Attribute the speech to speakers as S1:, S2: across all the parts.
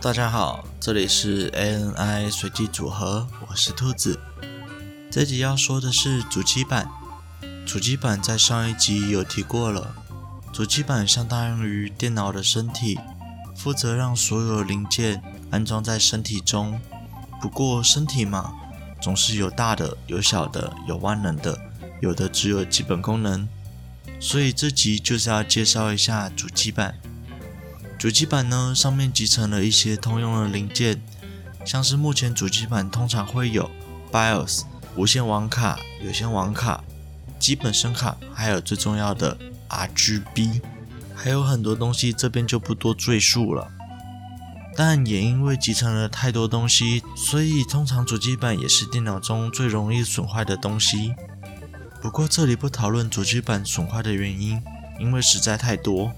S1: 大家好，这里是 ANI 随机组合，我是兔子。这集要说的是主机板。主机板在上一集有提过了，主机板相当于电脑的身体，负责让所有零件安装在身体中。不过身体嘛，总是有大的、有小的、有万能的，有的只有基本功能。所以这集就是要介绍一下主机板。主机板呢，上面集成了一些通用的零件，像是目前主机板通常会有 BIOS、无线网卡、有线网卡、基本声卡，还有最重要的 RGB，还有很多东西，这边就不多赘述了。但也因为集成了太多东西，所以通常主机板也是电脑中最容易损坏的东西。不过这里不讨论主机板损坏的原因，因为实在太多。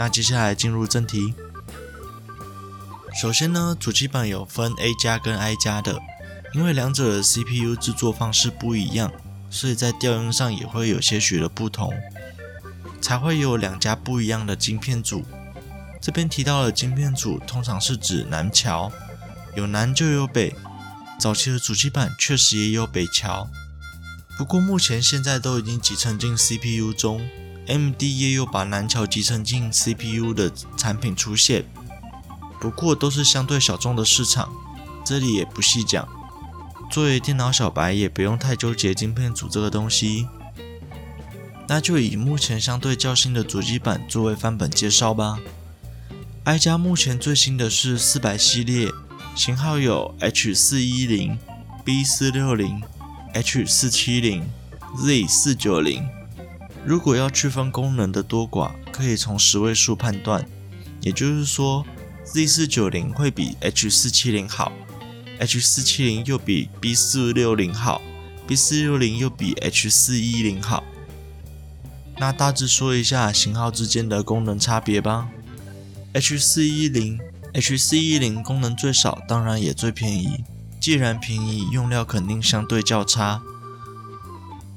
S1: 那接下来进入正题。首先呢，主机板有分 A 加跟 I 加的，因为两者的 CPU 制作方式不一样，所以在调用上也会有些许的不同，才会有两家不一样的晶片组。这边提到的晶片组，通常是指南桥，有南就有北。早期的主机板确实也有北桥，不过目前现在都已经集成进 CPU 中。AMD 也有把南桥集成进 CPU 的产品出现，不过都是相对小众的市场，这里也不细讲。作为电脑小白，也不用太纠结晶片组这个东西。那就以目前相对较新的主机板作为范本介绍吧。I 加目前最新的是四百系列，型号有 H 四一零、B 四六零、H 四七零、Z 四九零。如果要区分功能的多寡，可以从十位数判断，也就是说，Z 四九零会比 H 四七零好，H 四七零又比 B 四六零好，B 四六零又比 H 四一零好。那大致说一下型号之间的功能差别吧。H 四一零，H 四一零功能最少，当然也最便宜。既然便宜，用料肯定相对较差。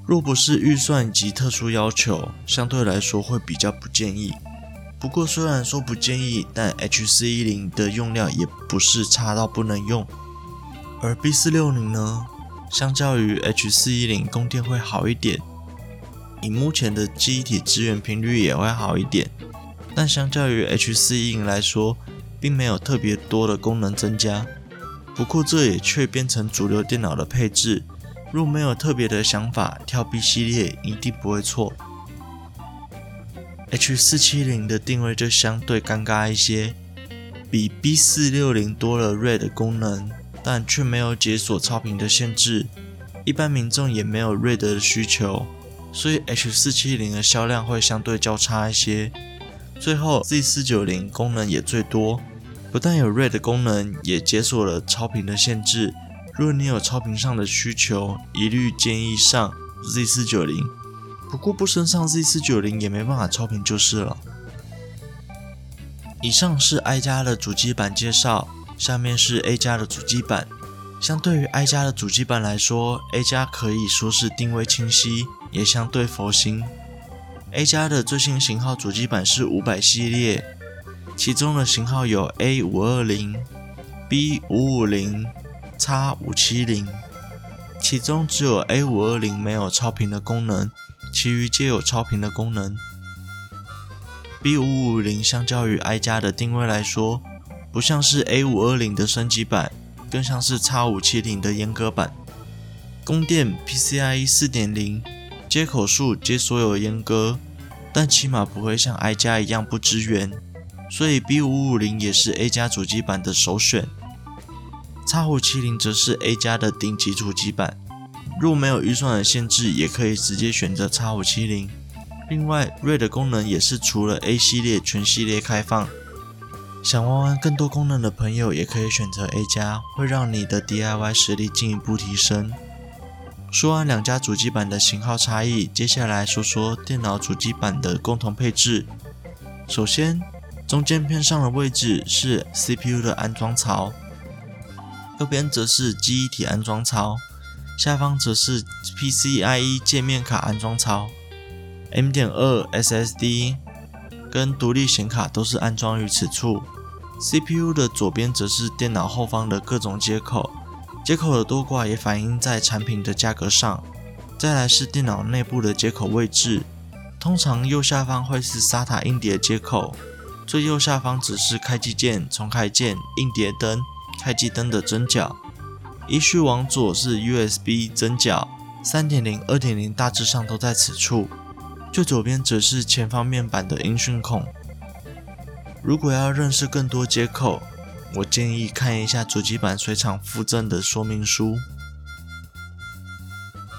S1: 若不是预算及特殊要求，相对来说会比较不建议。不过虽然说不建议，但 H410 的用料也不是差到不能用。而 B460 呢，相较于 H410，供电会好一点，以目前的机体支援频率也会好一点。但相较于 H410 来说，并没有特别多的功能增加。不过这也却变成主流电脑的配置。若没有特别的想法，跳 B 系列一定不会错。H470 的定位就相对尴尬一些，比 B460 多了 RAID 功能，但却没有解锁超频的限制，一般民众也没有 RAID 的需求，所以 H470 的销量会相对较差一些。最后 Z490 功能也最多，不但有 RAID 功能，也解锁了超频的限制。如果你有超频上的需求，一律建议上 Z490。不过不升上 Z490 也没办法超频就是了。以上是 I 加的主机板介绍，下面是 A 加的主机板。相对于 I 加的主机板来说，A 加可以说是定位清晰，也相对佛心。A 加的最新型号主机板是五百系列，其中的型号有 A 五二零、B 五五零。X 五七零，其中只有 A 五二零没有超频的功能，其余皆有超频的功能。B 五五零相较于 I 加的定位来说，不像是 A 五二零的升级版，更像是 X 五七零的阉割版。供电 PCIe 四点零，接口数皆所有阉割，但起码不会像 I 加一样不支援，所以 B 五五零也是 A 加主机版的首选。X 五七零则是 A 加的顶级主机板，若没有预算的限制，也可以直接选择 X 五七零。另外锐的功能也是除了 A 系列全系列开放。想玩玩更多功能的朋友，也可以选择 A 加，会让你的 DIY 实力进一步提升。说完两家主机板的型号差异，接下来说说电脑主机板的共同配置。首先，中间偏上的位置是 CPU 的安装槽。右边则是记忆体安装槽，下方则是 PCIe 界面卡安装槽，M.2 SSD 跟独立显卡都是安装于此处。CPU 的左边则是电脑后方的各种接口，接口的多寡也反映在产品的价格上。再来是电脑内部的接口位置，通常右下方会是 SATA 硬碟接口，最右下方则是开机键、重开键、硬碟灯、开机灯的针脚。依序往左是 USB 针脚，三点零、二点零大致上都在此处。最左边则是前方面板的音讯孔。如果要认识更多接口，我建议看一下主机板随厂附赠的说明书。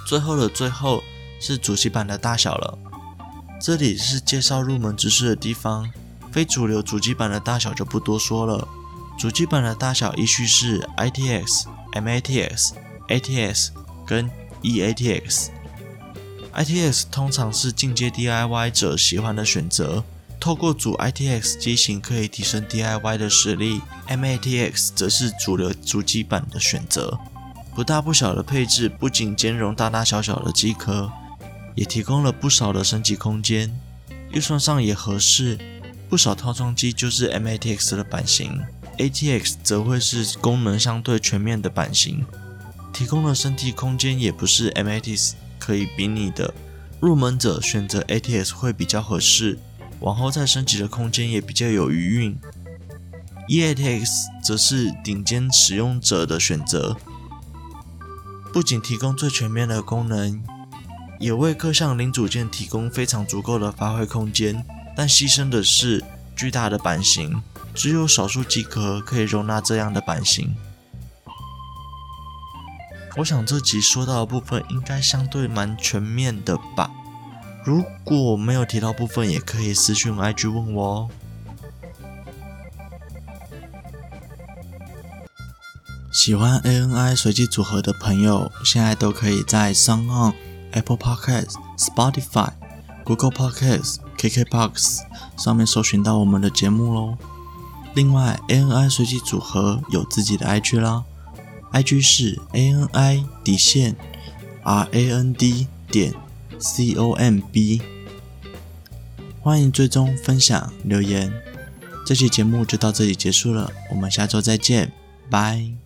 S1: 最后的最后是主机板的大小了，这里是介绍入门知识的地方，非主流主机板的大小就不多说了。主机板的大小依序是 ITX、MATX、ATX 跟 eATX。ITX 通常是进阶 DIY 者喜欢的选择，透过组 ITX 机型可以提升 DIY 的实力。MATX 则是主流主机板的选择，不大不小的配置，不仅兼容大大小小的机壳，也提供了不少的升级空间，预算上也合适。不少套装机就是 MATX 的版型，ATX 则会是功能相对全面的版型，提供的升级空间也不是 MATX。可以比拟的，入门者选择 ATX 会比较合适，往后再升级的空间也比较有余韵。eATX 则是顶尖使用者的选择，不仅提供最全面的功能，也为各项零组件提供非常足够的发挥空间，但牺牲的是巨大的版型，只有少数机壳可以容纳这样的版型。我想这集说到的部分应该相对蛮全面的吧。如果没有提到部分，也可以私讯 IG 问我哦。喜欢 ANI 随机组合的朋友，现在都可以在 SoundOn、Apple Podcast、Spotify、Google Podcasts、KKBox 上面搜寻到我们的节目喽。另外，ANI 随机组合有自己的 IG 啦。IG 是 A N I 底线 R A N D 点 C O M B，欢迎追踪、分享、留言。这期节目就到这里结束了，我们下周再见，拜。